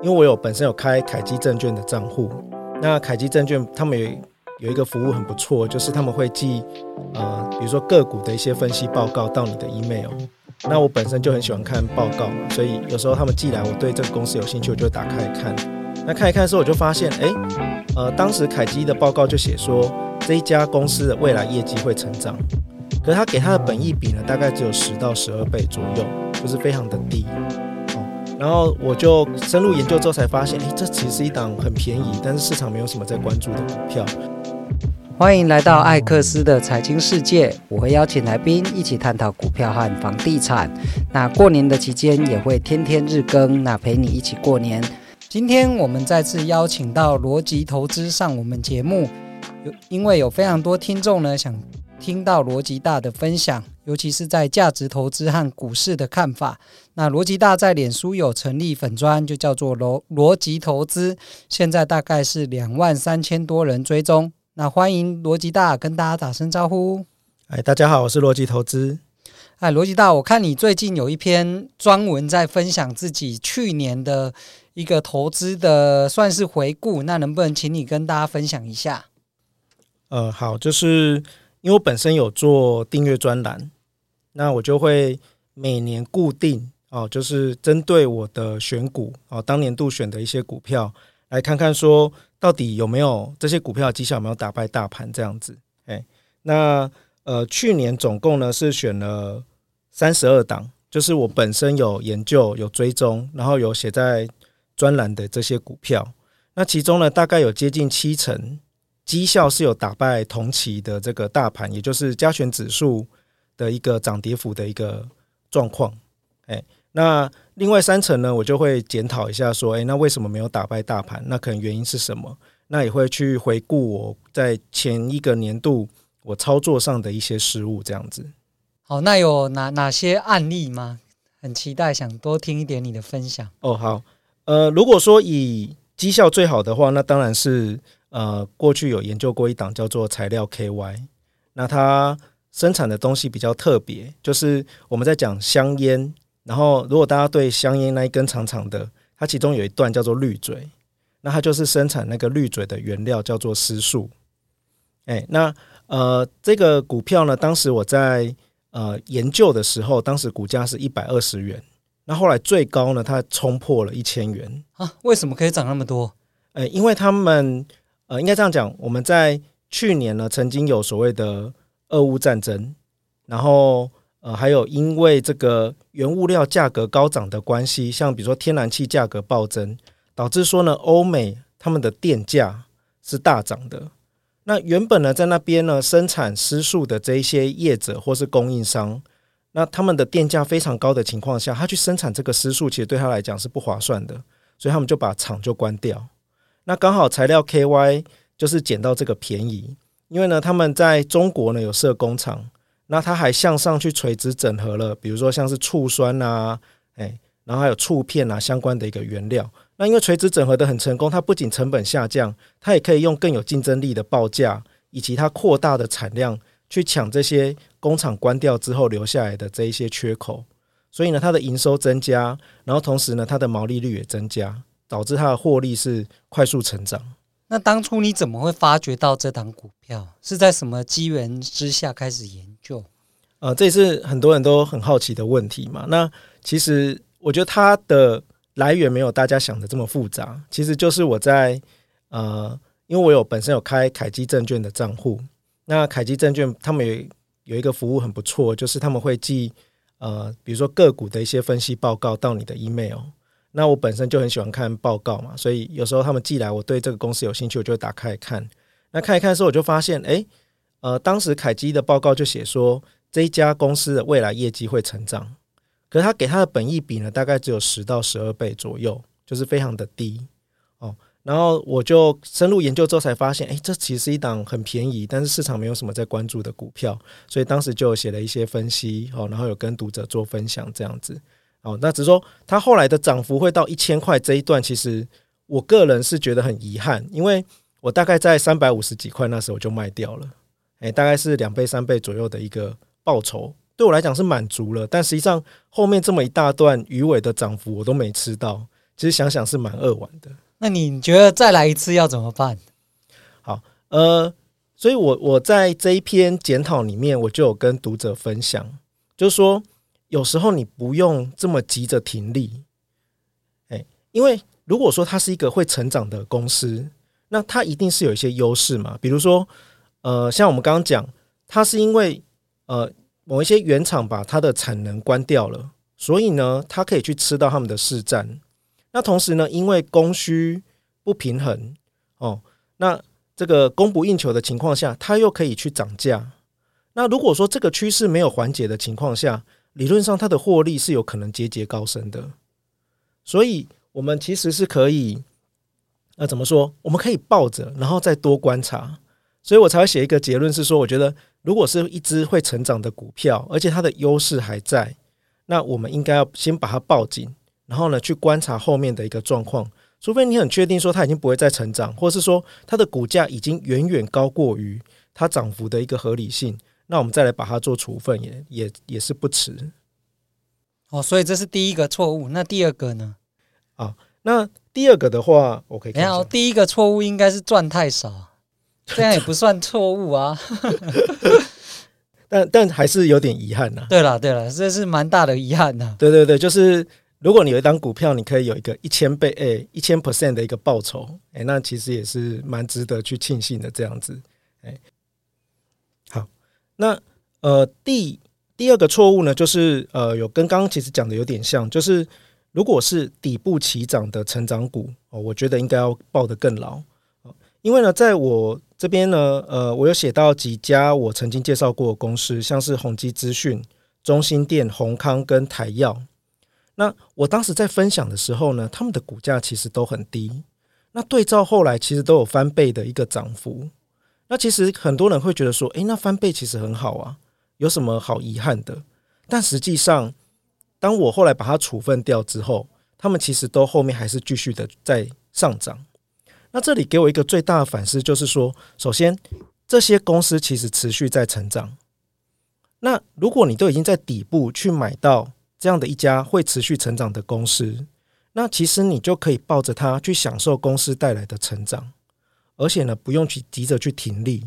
因为我有本身有开凯基证券的账户，那凯基证券他们有有一个服务很不错，就是他们会寄呃，比如说个股的一些分析报告到你的 email。那我本身就很喜欢看报告嘛，所以有时候他们寄来，我对这个公司有兴趣，我就打开看。那看一看的时候，我就发现，哎，呃，当时凯基的报告就写说，这一家公司的未来业绩会成长，可是他给他的本益比呢，大概只有十到十二倍左右，就是非常的低。然后我就深入研究之后才发现，哎，这其实是一档很便宜，但是市场没有什么在关注的股票。欢迎来到艾克斯的财经世界，我会邀请来宾一起探讨股票和房地产。那过年的期间也会天天日更，那陪你一起过年。今天我们再次邀请到逻辑投资上我们节目，有因为有非常多听众呢想听到罗辑大的分享，尤其是在价值投资和股市的看法。那罗辑大在脸书有成立粉专，就叫做罗罗辑投资，现在大概是两万三千多人追踪。那欢迎罗辑大跟大家打声招呼。哎，大家好，我是罗辑投资。哎，罗辑大，我看你最近有一篇专文在分享自己去年的一个投资的算是回顾，那能不能请你跟大家分享一下？呃，好，就是因为我本身有做订阅专栏，那我就会每年固定哦，就是针对我的选股哦，当年度选的一些股票，来看看说。到底有没有这些股票绩效有没有打败大盘这样子？哎，那呃，去年总共呢是选了三十二档，就是我本身有研究、有追踪，然后有写在专栏的这些股票。那其中呢，大概有接近七成绩效是有打败同期的这个大盘，也就是加权指数的一个涨跌幅的一个状况。哎，那。另外三层呢，我就会检讨一下，说，诶，那为什么没有打败大盘？那可能原因是什么？那也会去回顾我在前一个年度我操作上的一些失误，这样子。好，那有哪哪些案例吗？很期待，想多听一点你的分享。哦，好，呃，如果说以绩效最好的话，那当然是呃，过去有研究过一档叫做材料 KY，那它生产的东西比较特别，就是我们在讲香烟。然后，如果大家对香烟那一根长长的，它其中有一段叫做滤嘴，那它就是生产那个滤嘴的原料，叫做丝树。哎，那呃，这个股票呢，当时我在呃研究的时候，当时股价是一百二十元，那后来最高呢，它冲破了一千元啊！为什么可以涨那么多？呃，因为他们呃，应该这样讲，我们在去年呢，曾经有所谓的俄乌战争，然后。呃，还有因为这个原物料价格高涨的关系，像比如说天然气价格暴增，导致说呢，欧美他们的电价是大涨的。那原本呢，在那边呢生产丝树的这一些业者或是供应商，那他们的电价非常高的情况下，他去生产这个丝树，其实对他来讲是不划算的，所以他们就把厂就关掉。那刚好材料 KY 就是捡到这个便宜，因为呢，他们在中国呢有设工厂。那它还向上去垂直整合了，比如说像是醋酸啊，哎，然后还有醋片啊相关的一个原料。那因为垂直整合的很成功，它不仅成本下降，它也可以用更有竞争力的报价以及它扩大的产量去抢这些工厂关掉之后留下来的这一些缺口。所以呢，它的营收增加，然后同时呢，它的毛利率也增加，导致它的获利是快速成长。那当初你怎么会发掘到这档股票？是在什么机缘之下开始研究？呃，这也是很多人都很好奇的问题嘛。那其实我觉得它的来源没有大家想的这么复杂。其实就是我在呃，因为我有本身有开凯基证券的账户，那凯基证券他们有有一个服务很不错，就是他们会寄呃，比如说个股的一些分析报告到你的 email。那我本身就很喜欢看报告嘛，所以有时候他们寄来，我对这个公司有兴趣，我就会打开看。那看一看的时候，我就发现，诶，呃，当时凯基的报告就写说，这一家公司的未来业绩会成长，可是他给他的本益比呢，大概只有十到十二倍左右，就是非常的低哦。然后我就深入研究之后才发现，诶，这其实是一档很便宜，但是市场没有什么在关注的股票，所以当时就写了一些分析哦，然后有跟读者做分享这样子。哦，那只是说它后来的涨幅会到一千块这一段，其实我个人是觉得很遗憾，因为我大概在三百五十几块那时候就卖掉了，诶，大概是两倍三倍左右的一个报酬，对我来讲是满足了。但实际上后面这么一大段鱼尾的涨幅我都没吃到，其实想想是蛮扼腕的。那你觉得再来一次要怎么办？好，呃，所以我我在这一篇检讨里面，我就有跟读者分享，就是说有时候你不用这么急着停利，哎，因为如果说它是一个会成长的公司，那它一定是有一些优势嘛，比如说，呃，像我们刚刚讲，它是因为呃某一些原厂把它的产能关掉了，所以呢，它可以去吃到他们的市占。那同时呢，因为供需不平衡哦，那这个供不应求的情况下，它又可以去涨价。那如果说这个趋势没有缓解的情况下，理论上它的获利是有可能节节高升的。所以，我们其实是可以。那怎么说？我们可以抱着，然后再多观察，所以我才会写一个结论是说，我觉得如果是一只会成长的股票，而且它的优势还在，那我们应该要先把它抱紧，然后呢去观察后面的一个状况。除非你很确定说它已经不会再成长，或是说它的股价已经远远高过于它涨幅的一个合理性，那我们再来把它做处分也也也是不迟。哦，所以这是第一个错误。那第二个呢？啊，那。第二个的话，我可以看。然后第一个错误应该是赚太少，这样也不算错误啊。但但还是有点遗憾呐。对了对了，这是蛮大的遗憾呐。对对对，就是如果你有一档股票，你可以有一个一千倍诶一千 percent 的一个报酬，诶，那其实也是蛮值得去庆幸的。这样子，诶，好，那呃第第二个错误呢，就是呃有跟刚刚其实讲的有点像，就是。如果是底部起涨的成长股哦，我觉得应该要抱得更牢。因为呢，在我这边呢，呃，我有写到几家我曾经介绍过的公司，像是宏基资讯、中兴电、宏康跟台燿。那我当时在分享的时候呢，他们的股价其实都很低。那对照后来，其实都有翻倍的一个涨幅。那其实很多人会觉得说，诶，那翻倍其实很好啊，有什么好遗憾的？但实际上，当我后来把它处分掉之后，他们其实都后面还是继续的在上涨。那这里给我一个最大的反思，就是说，首先这些公司其实持续在成长。那如果你都已经在底部去买到这样的一家会持续成长的公司，那其实你就可以抱着它去享受公司带来的成长，而且呢，不用去急着去停利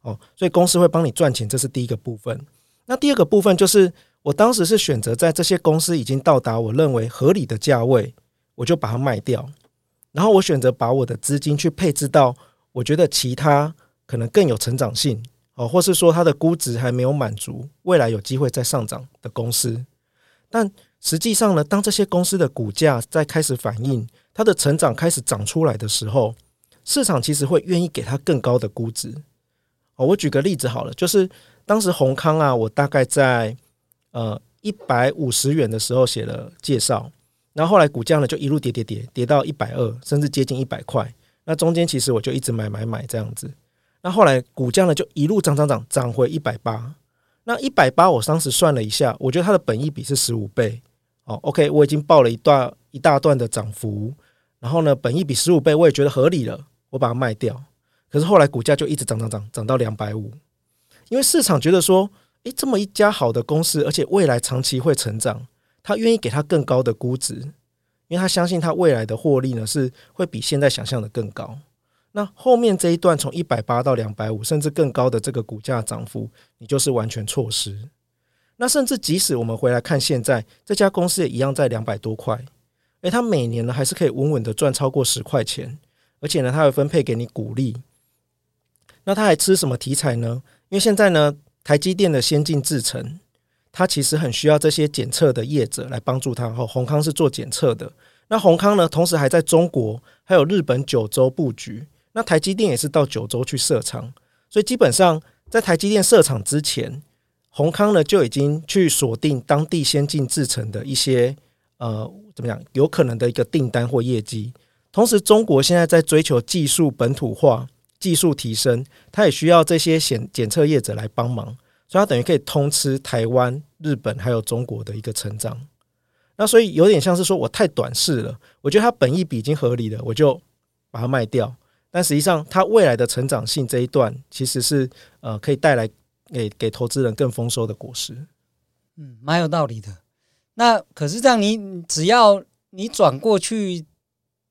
哦。所以公司会帮你赚钱，这是第一个部分。那第二个部分就是。我当时是选择在这些公司已经到达我认为合理的价位，我就把它卖掉，然后我选择把我的资金去配置到我觉得其他可能更有成长性哦，或是说它的估值还没有满足，未来有机会再上涨的公司。但实际上呢，当这些公司的股价在开始反映它的成长开始长出来的时候，市场其实会愿意给它更高的估值。哦，我举个例子好了，就是当时宏康啊，我大概在。呃，一百五十元的时候写了介绍，然后后来股价呢就一路跌跌跌，跌到一百二，甚至接近一百块。那中间其实我就一直买买买这样子。那后来股价呢就一路涨涨涨，涨回一百八。那一百八我当时算了一下，我觉得它的本益比是十五倍。哦，OK，我已经报了一段一大段的涨幅，然后呢，本益比十五倍我也觉得合理了，我把它卖掉。可是后来股价就一直涨涨涨，涨到两百五，因为市场觉得说。诶，这么一家好的公司，而且未来长期会成长，他愿意给他更高的估值，因为他相信他未来的获利呢是会比现在想象的更高。那后面这一段从一百八到两百五，甚至更高的这个股价涨幅，你就是完全错失。那甚至即使我们回来看现在这家公司也一样在两百多块，诶，他每年呢还是可以稳稳的赚超过十块钱，而且呢他会分配给你股利。那他还吃什么题材呢？因为现在呢。台积电的先进制程，它其实很需要这些检测的业者来帮助它。后宏康是做检测的，那宏康呢，同时还在中国还有日本九州布局。那台积电也是到九州去设厂，所以基本上在台积电设厂之前，宏康呢就已经去锁定当地先进制程的一些呃怎么讲有可能的一个订单或业绩。同时，中国现在在追求技术本土化。技术提升，它也需要这些检检测业者来帮忙，所以它等于可以通吃台湾、日本还有中国的一个成长。那所以有点像是说我太短视了，我觉得它本益比已经合理了，我就把它卖掉。但实际上，它未来的成长性这一段其实是呃可以带来给给投资人更丰收的果实。嗯，蛮有道理的。那可是这样，你只要你转过去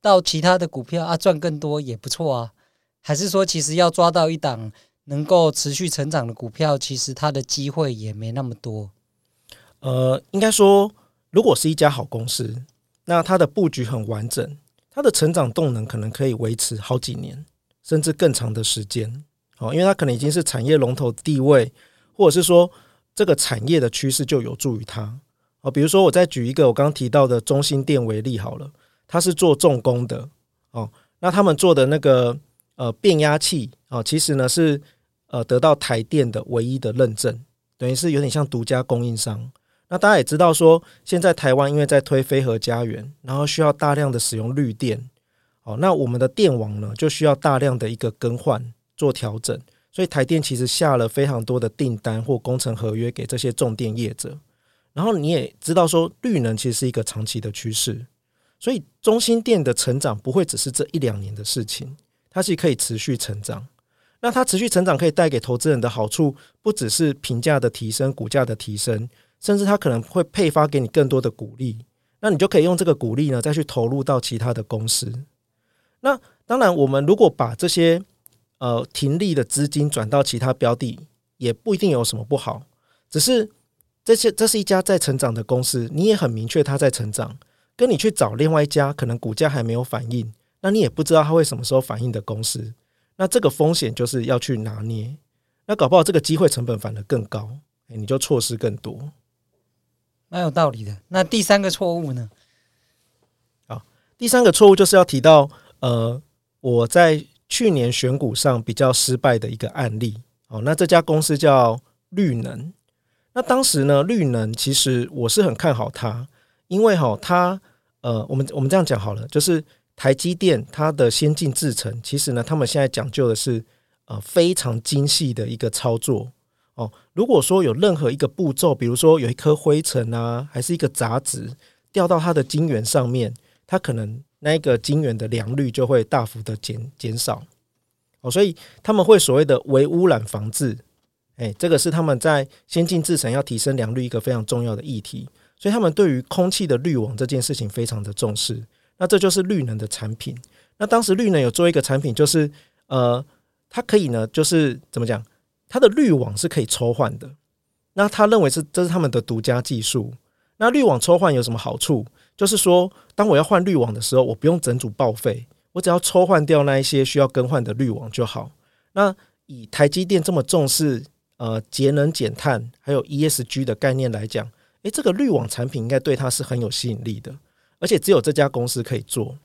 到其他的股票啊，赚更多也不错啊。还是说，其实要抓到一档能够持续成长的股票，其实它的机会也没那么多。呃，应该说，如果是一家好公司，那它的布局很完整，它的成长动能可能可以维持好几年，甚至更长的时间。哦，因为它可能已经是产业龙头地位，或者是说这个产业的趋势就有助于它。哦，比如说我再举一个我刚刚提到的中心店为例好了，它是做重工的。哦，那他们做的那个。呃，变压器啊，其实呢是呃得到台电的唯一的认证，等于是有点像独家供应商。那大家也知道说，现在台湾因为在推飞核家园，然后需要大量的使用绿电，哦，那我们的电网呢就需要大量的一个更换做调整，所以台电其实下了非常多的订单或工程合约给这些重电业者。然后你也知道说，绿能其实是一个长期的趋势，所以中心店的成长不会只是这一两年的事情。它是可以持续成长，那它持续成长可以带给投资人的好处，不只是评价的提升、股价的提升，甚至它可能会配发给你更多的股利，那你就可以用这个股利呢，再去投入到其他的公司。那当然，我们如果把这些呃停利的资金转到其他标的，也不一定有什么不好。只是这些这是一家在成长的公司，你也很明确它在成长，跟你去找另外一家可能股价还没有反应。那你也不知道它会什么时候反应的公司，那这个风险就是要去拿捏。那搞不好这个机会成本反而更高，欸，你就错失更多。蛮有道理的。那第三个错误呢？好，第三个错误就是要提到，呃，我在去年选股上比较失败的一个案例。哦，那这家公司叫绿能。那当时呢，绿能其实我是很看好它，因为哈，它呃，我们我们这样讲好了，就是。台积电它的先进制程，其实呢，他们现在讲究的是呃非常精细的一个操作哦。如果说有任何一个步骤，比如说有一颗灰尘啊，还是一个杂质掉到它的晶圆上面，它可能那个晶圆的良率就会大幅的减减少哦。所以他们会所谓的微污染防治，哎，这个是他们在先进制程要提升良率一个非常重要的议题。所以他们对于空气的滤网这件事情非常的重视。那这就是绿能的产品。那当时绿能有做一个产品，就是呃，它可以呢，就是怎么讲，它的滤网是可以抽换的。那他认为是这是他们的独家技术。那滤网抽换有什么好处？就是说，当我要换滤网的时候，我不用整组报废，我只要抽换掉那一些需要更换的滤网就好。那以台积电这么重视呃节能减碳还有 ESG 的概念来讲，诶，这个滤网产品应该对它是很有吸引力的。而且只有这家公司可以做，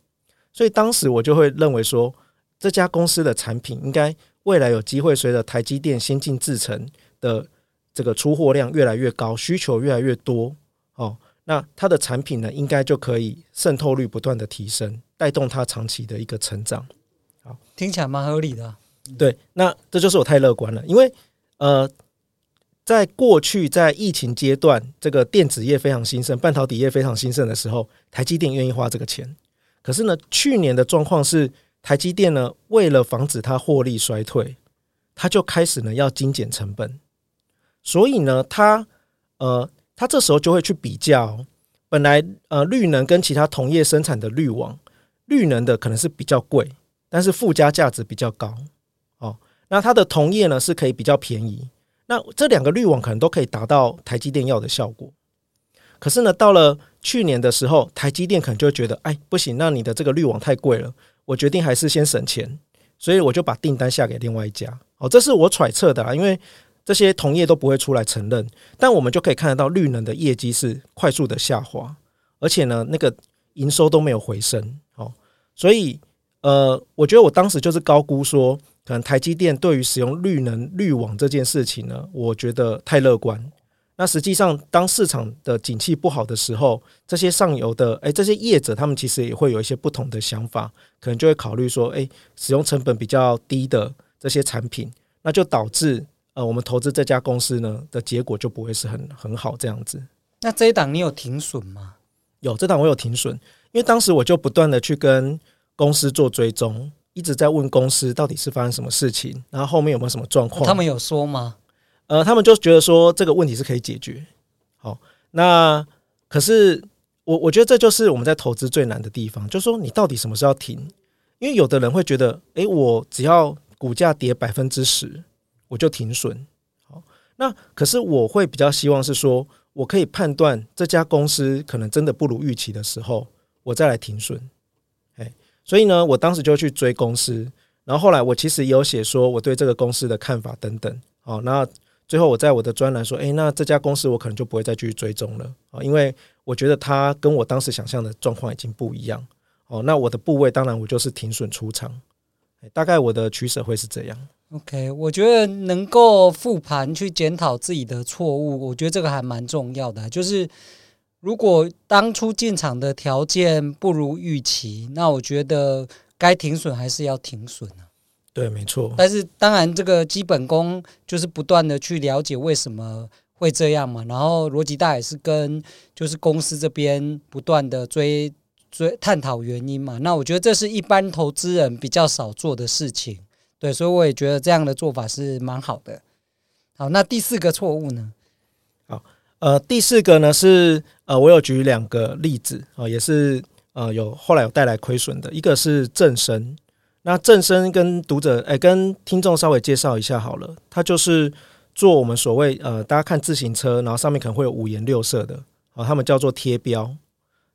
所以当时我就会认为说，这家公司的产品应该未来有机会随着台积电先进制程的这个出货量越来越高，需求越来越多哦，那它的产品呢，应该就可以渗透率不断的提升，带动它长期的一个成长。好，听起来蛮合理的。对，那这就是我太乐观了，因为呃。在过去，在疫情阶段，这个电子业非常兴盛，半导体业非常兴盛的时候，台积电愿意花这个钱。可是呢，去年的状况是，台积电呢，为了防止它获利衰退，它就开始呢要精简成本。所以呢，它呃，它这时候就会去比较，本来呃，绿能跟其他同业生产的滤网，绿能的可能是比较贵，但是附加价值比较高。哦，那它的同业呢是可以比较便宜。那这两个滤网可能都可以达到台积电要的效果，可是呢，到了去年的时候，台积电可能就觉得，哎，不行，那你的这个滤网太贵了，我决定还是先省钱，所以我就把订单下给另外一家。哦，这是我揣测的啊，因为这些同业都不会出来承认，但我们就可以看得到绿能的业绩是快速的下滑，而且呢，那个营收都没有回升。哦，所以呃，我觉得我当时就是高估说。可能台积电对于使用绿能绿网这件事情呢，我觉得太乐观。那实际上，当市场的景气不好的时候，这些上游的诶，这些业者他们其实也会有一些不同的想法，可能就会考虑说，诶，使用成本比较低的这些产品，那就导致呃，我们投资这家公司呢的结果就不会是很很好这样子。那这一档你有停损吗？有，这档我有停损，因为当时我就不断的去跟公司做追踪。一直在问公司到底是发生什么事情，然后后面有没有什么状况？他们有说吗？呃，他们就觉得说这个问题是可以解决。好，那可是我我觉得这就是我们在投资最难的地方，就是说你到底什么时候停？因为有的人会觉得，诶，我只要股价跌百分之十，我就停损。好，那可是我会比较希望是说，我可以判断这家公司可能真的不如预期的时候，我再来停损。所以呢，我当时就去追公司，然后后来我其实有写说我对这个公司的看法等等。好，那。最后，我在我的专栏说：“诶，那这家公司我可能就不会再继续追踪了啊，因为我觉得它跟我当时想象的状况已经不一样。哦，那我的部位当然我就是停损出场，大概我的取舍会是这样。OK，我觉得能够复盘去检讨自己的错误，我觉得这个还蛮重要的。就是如果当初进场的条件不如预期，那我觉得该停损还是要停损啊。”对，没错。但是当然，这个基本功就是不断的去了解为什么会这样嘛。然后逻辑大也是跟就是公司这边不断的追追探讨原因嘛。那我觉得这是一般投资人比较少做的事情。对，所以我也觉得这样的做法是蛮好的。好，那第四个错误呢？好，呃，第四个呢是呃，我有举两个例子啊、也是呃有后来有带来亏损的，一个是正声。那正声跟读者诶、跟听众稍微介绍一下好了，它就是做我们所谓呃，大家看自行车，然后上面可能会有五颜六色的，啊，他们叫做贴标，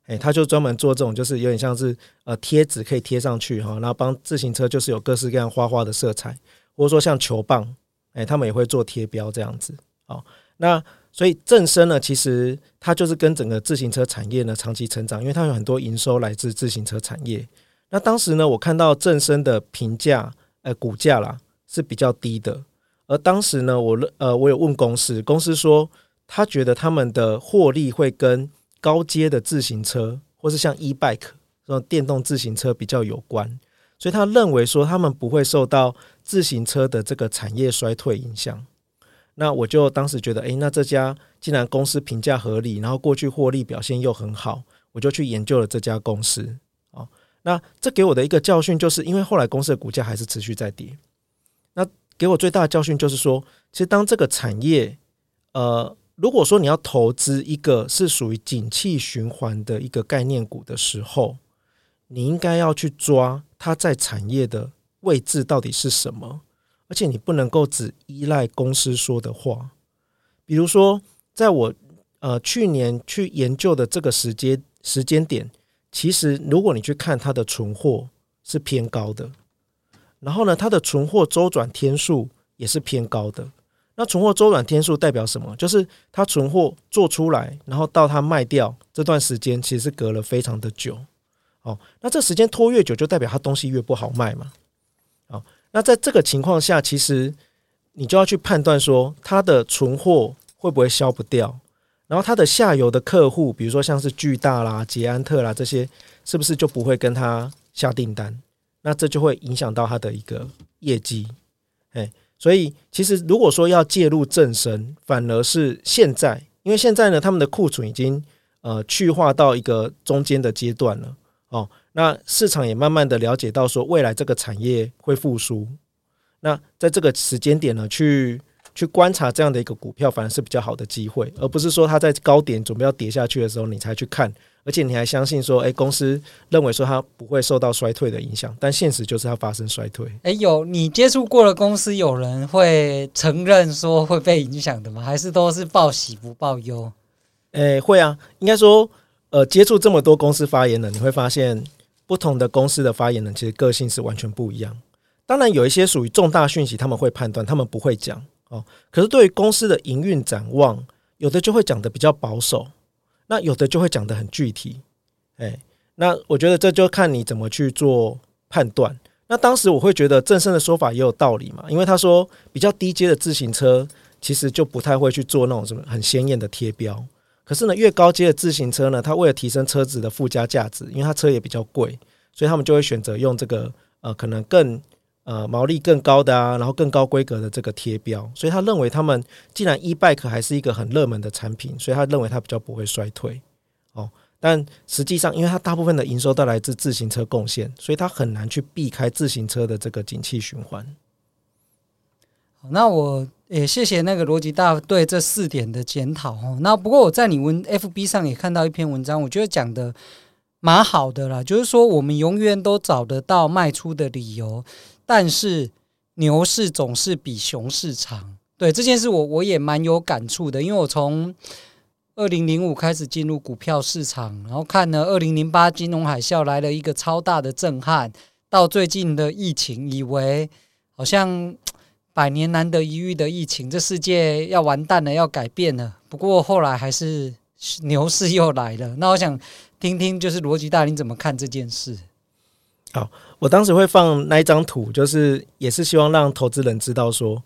诶、欸，他就专门做这种，就是有点像是呃贴纸可以贴上去哈，然后帮自行车就是有各式各样花花的色彩，或者说像球棒，诶、他们也会做贴标这样子，好，那所以正声呢，其实它就是跟整个自行车产业呢长期成长，因为它有很多营收来自自行车产业。那当时呢，我看到正声的评价，呃，股价啦是比较低的。而当时呢，我呃，我有问公司，公司说他觉得他们的获利会跟高阶的自行车，或是像 e-bike 这种电动自行车比较有关，所以他认为说他们不会受到自行车的这个产业衰退影响。那我就当时觉得，诶，那这家既然公司评价合理，然后过去获利表现又很好，我就去研究了这家公司。哦那这给我的一个教训，就是因为后来公司的股价还是持续在跌。那给我最大的教训就是说，其实当这个产业，呃，如果说你要投资一个是属于景气循环的一个概念股的时候，你应该要去抓它在产业的位置到底是什么，而且你不能够只依赖公司说的话。比如说，在我呃去年去研究的这个时间时间点。其实，如果你去看它的存货是偏高的，然后呢，它的存货周转天数也是偏高的。那存货周转天数代表什么？就是它存货做出来，然后到它卖掉这段时间，其实是隔了非常的久。哦，那这时间拖越久，就代表它东西越不好卖嘛。那在这个情况下，其实你就要去判断说，它的存货会不会销不掉。然后它的下游的客户，比如说像是巨大啦、捷安特啦这些，是不是就不会跟他下订单？那这就会影响到他的一个业绩。哎，所以其实如果说要介入正神，反而是现在，因为现在呢，他们的库存已经呃去化到一个中间的阶段了。哦，那市场也慢慢的了解到说，未来这个产业会复苏。那在这个时间点呢，去。去观察这样的一个股票，反而是比较好的机会，而不是说它在高点准备要跌下去的时候你才去看，而且你还相信说，诶，公司认为说它不会受到衰退的影响，但现实就是它发生衰退。诶，有你接触过的公司，有人会承认说会被影响的吗？还是都是报喜不报忧？诶，会啊，应该说，呃，接触这么多公司发言人，你会发现不同的公司的发言人其实个性是完全不一样。当然，有一些属于重大讯息，他们会判断，他们不会讲。哦，可是对于公司的营运展望，有的就会讲得比较保守，那有的就会讲得很具体，哎，那我觉得这就看你怎么去做判断。那当时我会觉得正生的说法也有道理嘛，因为他说比较低阶的自行车其实就不太会去做那种什么很鲜艳的贴标，可是呢，越高阶的自行车呢，它为了提升车子的附加价值，因为它车也比较贵，所以他们就会选择用这个呃，可能更。呃，毛利更高的啊，然后更高规格的这个贴标，所以他认为他们既然 e-bike 还是一个很热门的产品，所以他认为它比较不会衰退哦。但实际上，因为它大部分的营收都来自自行车贡献，所以它很难去避开自行车的这个景气循环。那我也谢谢那个逻辑大对这四点的检讨哦。那不过我在你文 FB 上也看到一篇文章，我觉得讲的蛮好的啦，就是说我们永远都找得到卖出的理由，但是牛市总是比熊市长。对这件事我，我我也蛮有感触的，因为我从二零零五开始进入股票市场，然后看了二零零八金融海啸来了一个超大的震撼，到最近的疫情，以为好像百年难得一遇的疫情，这世界要完蛋了，要改变了。不过后来还是牛市又来了。那我想听听，就是逻辑大，你怎么看这件事？好，我当时会放那一张图，就是也是希望让投资人知道说，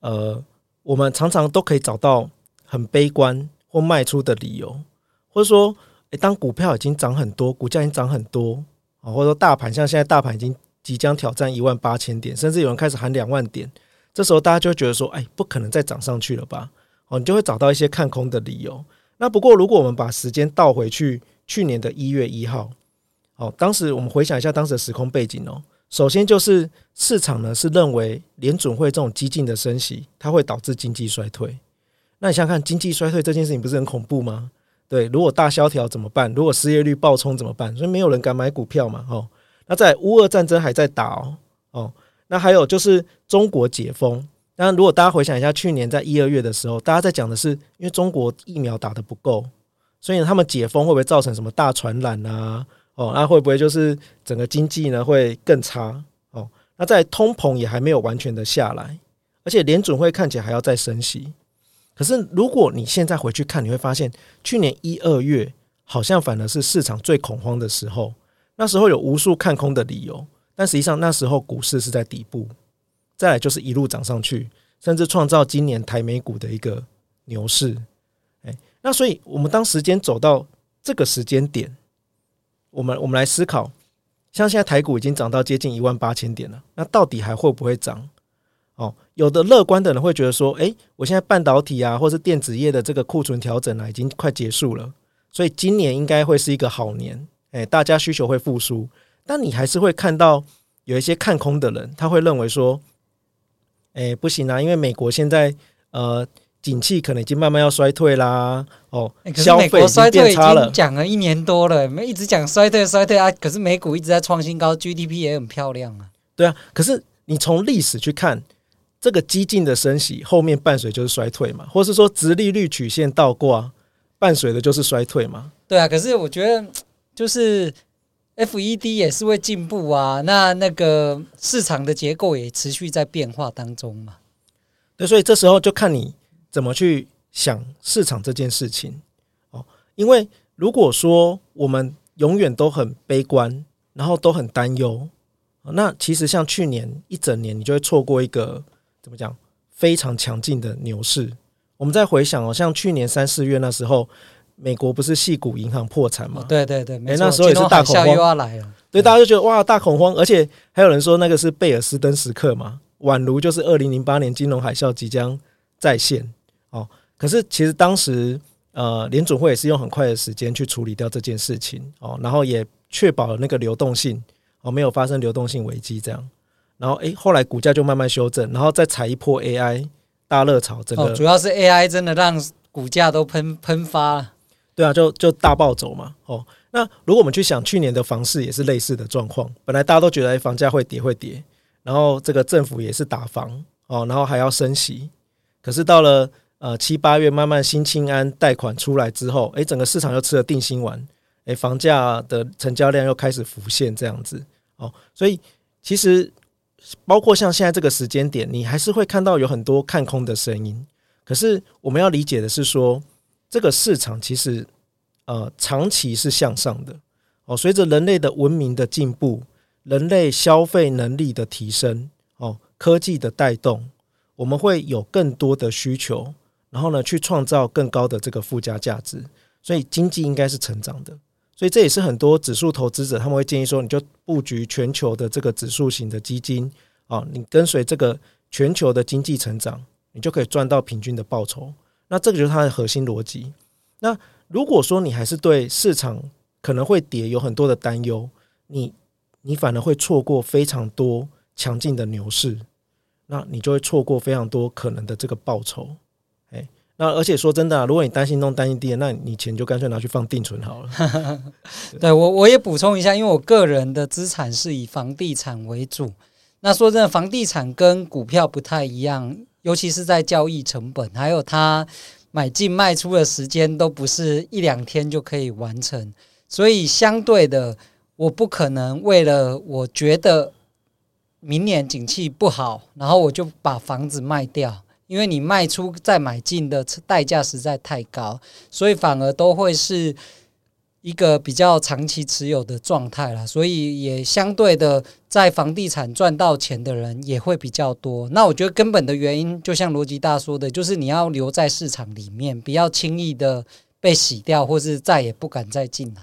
呃，我们常常都可以找到很悲观。或卖出的理由，或者说，诶，当股票已经涨很多，股价已经涨很多啊，或者说大盘像现在大盘已经即将挑战一万八千点，甚至有人开始喊两万点，这时候大家就会觉得说，哎，不可能再涨上去了吧？哦，你就会找到一些看空的理由。那不过，如果我们把时间倒回去，去年的一月一号，哦，当时我们回想一下当时的时空背景哦，首先就是市场呢是认为联准会这种激进的升息，它会导致经济衰退。那你想想看，经济衰退这件事情不是很恐怖吗？对，如果大萧条怎么办？如果失业率暴冲怎么办？所以没有人敢买股票嘛。哦，那在乌俄战争还在打哦。哦，那还有就是中国解封。那如果大家回想一下，去年在一二月的时候，大家在讲的是，因为中国疫苗打得不够，所以他们解封会不会造成什么大传染啊？哦，那会不会就是整个经济呢会更差？哦，那在通膨也还没有完全的下来，而且联准会看起来还要再升息。可是，如果你现在回去看，你会发现，去年一二月好像反而是市场最恐慌的时候。那时候有无数看空的理由，但实际上那时候股市是在底部，再来就是一路涨上去，甚至创造今年台美股的一个牛市。哎，那所以我们当时间走到这个时间点，我们我们来思考，像现在台股已经涨到接近一万八千点了，那到底还会不会涨？哦，有的乐观的人会觉得说，诶，我现在半导体啊，或是电子业的这个库存调整啊，已经快结束了，所以今年应该会是一个好年，哎，大家需求会复苏。但你还是会看到有一些看空的人，他会认为说，哎，不行啊，因为美国现在呃，景气可能已经慢慢要衰退啦。哦，消费衰退已经讲了一年多了，没一直讲衰退衰退啊，可是美股一直在创新高，GDP 也很漂亮啊。对啊，可是你从历史去看。这个激进的升息后面伴随就是衰退嘛，或是说直利率曲线倒挂伴随的就是衰退嘛？对啊，可是我觉得就是 FED 也是会进步啊，那那个市场的结构也持续在变化当中嘛。对，所以这时候就看你怎么去想市场这件事情哦。因为如果说我们永远都很悲观，然后都很担忧，那其实像去年一整年，你就会错过一个。怎么讲？非常强劲的牛市。我们再回想哦，像去年三四月那时候，美国不是系股银行破产吗？对对对，哎，那时候也是大恐慌，又要来了。对，大家就觉得哇，大恐慌，而且还有人说那个是贝尔斯登时刻嘛，宛如就是二零零八年金融海啸即将再现哦。可是其实当时呃，联准会也是用很快的时间去处理掉这件事情哦，然后也确保了那个流动性哦，没有发生流动性危机这样。然后，诶，后来股价就慢慢修正，然后再踩一波 AI 大热潮，整个、哦、主要是 AI 真的让股价都喷喷发了。对啊，就就大暴走嘛。哦，那如果我们去想去年的房市也是类似的状况，本来大家都觉得诶房价会跌会跌，然后这个政府也是打房哦，然后还要升息，可是到了呃七八月慢慢新青安贷款出来之后，诶，整个市场又吃了定心丸，诶，房价的成交量又开始浮现这样子哦，所以其实。包括像现在这个时间点，你还是会看到有很多看空的声音。可是我们要理解的是说，这个市场其实呃长期是向上的哦。随着人类的文明的进步，人类消费能力的提升哦，科技的带动，我们会有更多的需求，然后呢去创造更高的这个附加价值。所以经济应该是成长的。所以这也是很多指数投资者他们会建议说，你就布局全球的这个指数型的基金啊，你跟随这个全球的经济成长，你就可以赚到平均的报酬。那这个就是它的核心逻辑。那如果说你还是对市场可能会跌有很多的担忧，你你反而会错过非常多强劲的牛市。那你就会错过非常多可能的这个报酬。哎，那而且说真的啊，如果你担心东担心跌，那你钱就干脆拿去放定存好了。对我我也补充一下，因为我个人的资产是以房地产为主。那说真的，房地产跟股票不太一样，尤其是在交易成本，还有它买进卖出的时间都不是一两天就可以完成，所以相对的，我不可能为了我觉得。明年景气不好，然后我就把房子卖掉，因为你卖出再买进的代价实在太高，所以反而都会是一个比较长期持有的状态了。所以也相对的，在房地产赚到钱的人也会比较多。那我觉得根本的原因，就像罗吉大说的，就是你要留在市场里面，不要轻易的被洗掉，或是再也不敢再进来。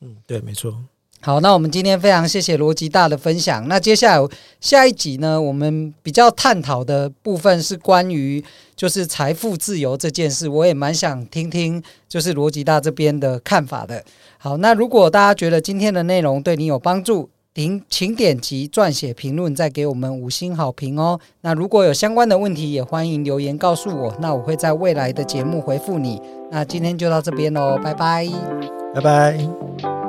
嗯，对，没错。好，那我们今天非常谢谢罗吉大的分享。那接下来下一集呢，我们比较探讨的部分是关于就是财富自由这件事，我也蛮想听听就是罗吉大这边的看法的。好，那如果大家觉得今天的内容对你有帮助，请请点击撰写评论，再给我们五星好评哦。那如果有相关的问题，也欢迎留言告诉我，那我会在未来的节目回复你。那今天就到这边喽，拜拜，拜拜。